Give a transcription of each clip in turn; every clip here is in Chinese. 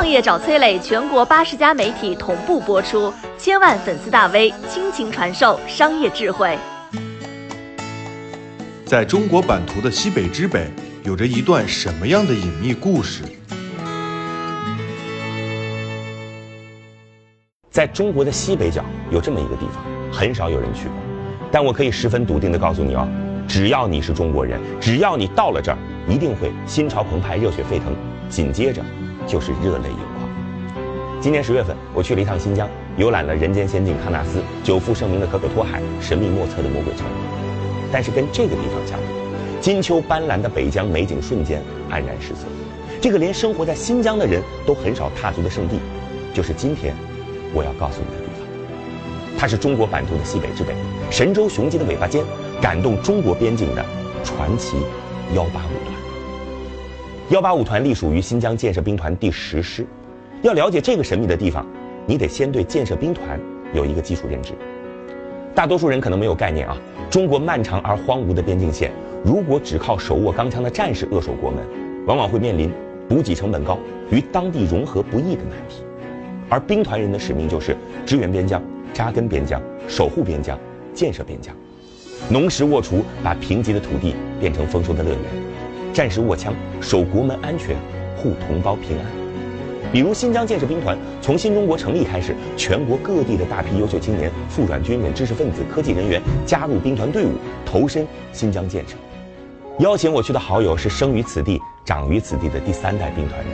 创业找崔磊，全国八十家媒体同步播出，千万粉丝大 V 倾情传授商业智慧。在中国版图的西北之北，有着一段什么样的隐秘故事？在中国的西北角有这么一个地方，很少有人去过，但我可以十分笃定的告诉你哦，只要你是中国人，只要你到了这儿，一定会心潮澎湃、热血沸腾，紧接着就是热泪盈眶。今年十月份，我去了一趟新疆，游览了人间仙境喀纳斯、久负盛名的可可托海、神秘莫测的魔鬼城，但是跟这个地方相比，金秋斑斓的北疆美景瞬间黯然失色。这个连生活在新疆的人都很少踏足的圣地，就是今天。我要告诉你的地方，它是中国版图的西北之北，神州雄鸡的尾巴尖，感动中国边境的传奇幺八五团。幺八五团隶属于新疆建设兵团第十师。要了解这个神秘的地方，你得先对建设兵团有一个基础认知。大多数人可能没有概念啊，中国漫长而荒芜的边境线，如果只靠手握钢枪的战士扼守国门，往往会面临补给成本高、与当地融合不易的难题。而兵团人的使命就是支援边疆、扎根边疆、守护边疆、建设边疆，农时沃锄，把贫瘠的土地变成丰收的乐园；战时握枪，守国门安全，护同胞平安。比如新疆建设兵团从新中国成立开始，全国各地的大批优秀青年、复转军人、知识分子、科技人员加入兵团队伍，投身新疆建设。邀请我去的好友是生于此地、长于此地的第三代兵团人，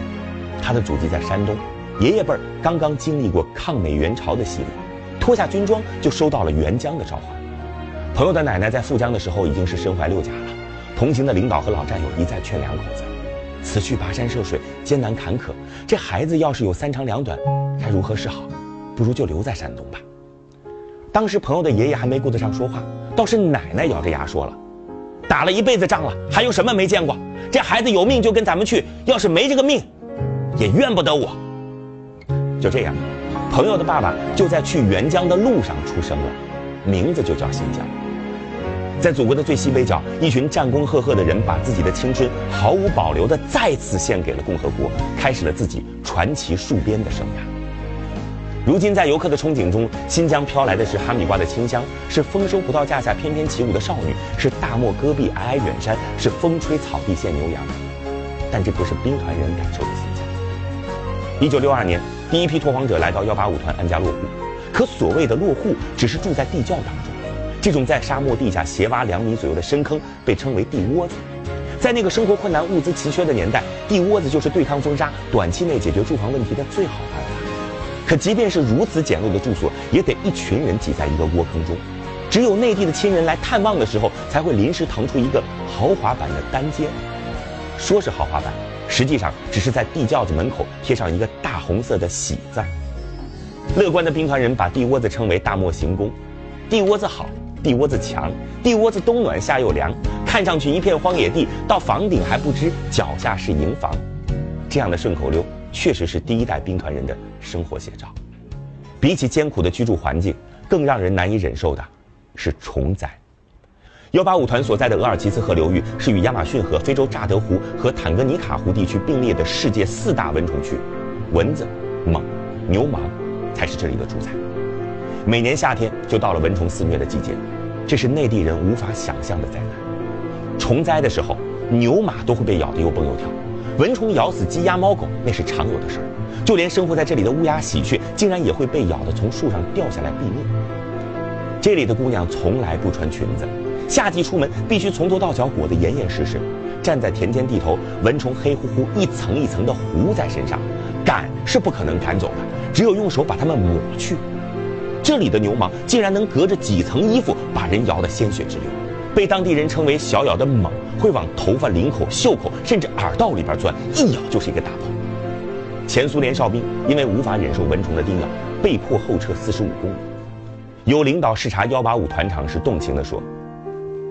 他的祖籍在山东。爷爷辈儿刚刚经历过抗美援朝的洗礼，脱下军装就收到了援疆的召唤。朋友的奶奶在赴疆的时候已经是身怀六甲了，同行的领导和老战友一再劝两口子：此去跋山涉水，艰难坎坷，这孩子要是有三长两短，该如何是好？不如就留在山东吧。当时朋友的爷爷还没顾得上说话，倒是奶奶咬着牙说了：打了一辈子仗了，还有什么没见过？这孩子有命就跟咱们去，要是没这个命，也怨不得我。就这样，朋友的爸爸就在去援疆的路上出生了，名字就叫新疆。在祖国的最西北角，一群战功赫赫的人把自己的青春毫无保留地再次献给了共和国，开始了自己传奇戍边的生涯。如今，在游客的憧憬中，新疆飘来的是哈密瓜的清香，是丰收葡萄架下翩翩起舞的少女，是大漠戈壁皑皑远山，是风吹草地见牛羊。但这不是兵团人感受的新疆。一九六二年。第一批拓荒者来到幺八五团安家落户，可所谓的落户只是住在地窖当中。这种在沙漠地下斜挖两米左右的深坑被称为地窝子。在那个生活困难、物资奇缺的年代，地窝子就是对抗风沙、短期内解决住房问题的最好办法。可即便是如此简陋的住所，也得一群人挤在一个窝坑中。只有内地的亲人来探望的时候，才会临时腾出一个豪华版的单间。说是豪华版。实际上只是在地窖子门口贴上一个大红色的“喜”字。乐观的兵团人把地窝子称为“大漠行宫”，地窝子好，地窝子强，地窝子冬暖夏又凉，看上去一片荒野地，到房顶还不知脚下是营房。这样的顺口溜确实是第一代兵团人的生活写照。比起艰苦的居住环境，更让人难以忍受的是虫灾。幺八五团所在的额尔齐斯河流域是与亚马逊河、非洲乍得湖和坦格尼卡湖地区并列的世界四大蚊虫区，蚊子、蟒、牛虻才是这里的主宰。每年夏天就到了蚊虫肆虐的季节，这是内地人无法想象的灾难。虫灾的时候，牛马都会被咬得又蹦又跳，蚊虫咬死鸡鸭猫狗那是常有的事儿，就连生活在这里的乌鸦、喜鹊，竟然也会被咬得从树上掉下来毙命。这里的姑娘从来不穿裙子。夏季出门必须从头到脚裹得严严实实，站在田间地头，蚊虫黑乎乎一层一层的糊在身上，赶是不可能赶走的，只有用手把它们抹去。这里的牛虻竟然能隔着几层衣服把人咬得鲜血直流，被当地人称为“小咬的蟒”，会往头发、领口、袖口甚至耳道里边钻，一咬就是一个大包。前苏联哨兵因为无法忍受蚊虫的叮咬，被迫后撤四十五公里。有领导视察幺八五团长时，动情地说。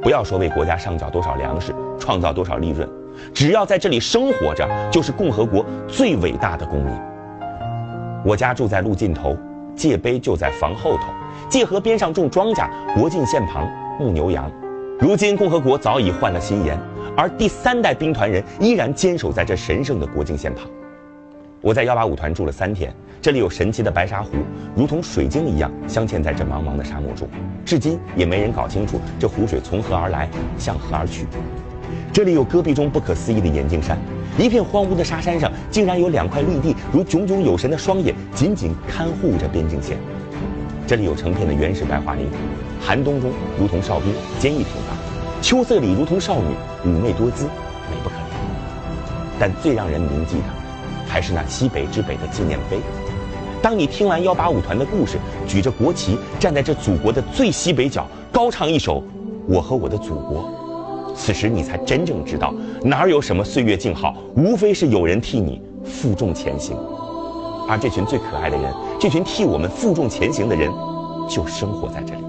不要说为国家上缴多少粮食，创造多少利润，只要在这里生活着，就是共和国最伟大的公民。我家住在路尽头，界碑就在房后头，界河边上种庄稼，国境线旁牧牛羊。如今共和国早已换了新颜，而第三代兵团人依然坚守在这神圣的国境线旁。我在幺八五团住了三天，这里有神奇的白沙湖，如同水晶一样镶嵌在这茫茫的沙漠中，至今也没人搞清楚这湖水从何而来，向何而去。这里有戈壁中不可思议的眼镜山，一片荒芜的沙山上竟然有两块绿地，如炯炯有神的双眼，紧紧看护着边境线。这里有成片的原始白桦林，寒冬中如同哨兵，坚毅挺拔；秋色里如同少女，妩媚多姿，美不可言。但最让人铭记的，还是那西北之北的纪念碑。当你听完幺八五团的故事，举着国旗站在这祖国的最西北角，高唱一首《我和我的祖国》，此时你才真正知道，哪有什么岁月静好，无非是有人替你负重前行。而这群最可爱的人，这群替我们负重前行的人，就生活在这里。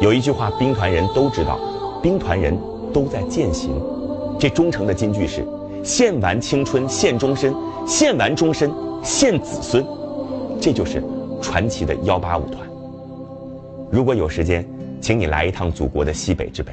有一句话，兵团人都知道，兵团人都在践行。这忠诚的金句是：献完青春献终身，献完终身献子孙。这就是传奇的幺八五团。如果有时间，请你来一趟祖国的西北之北，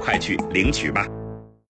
快去领取吧。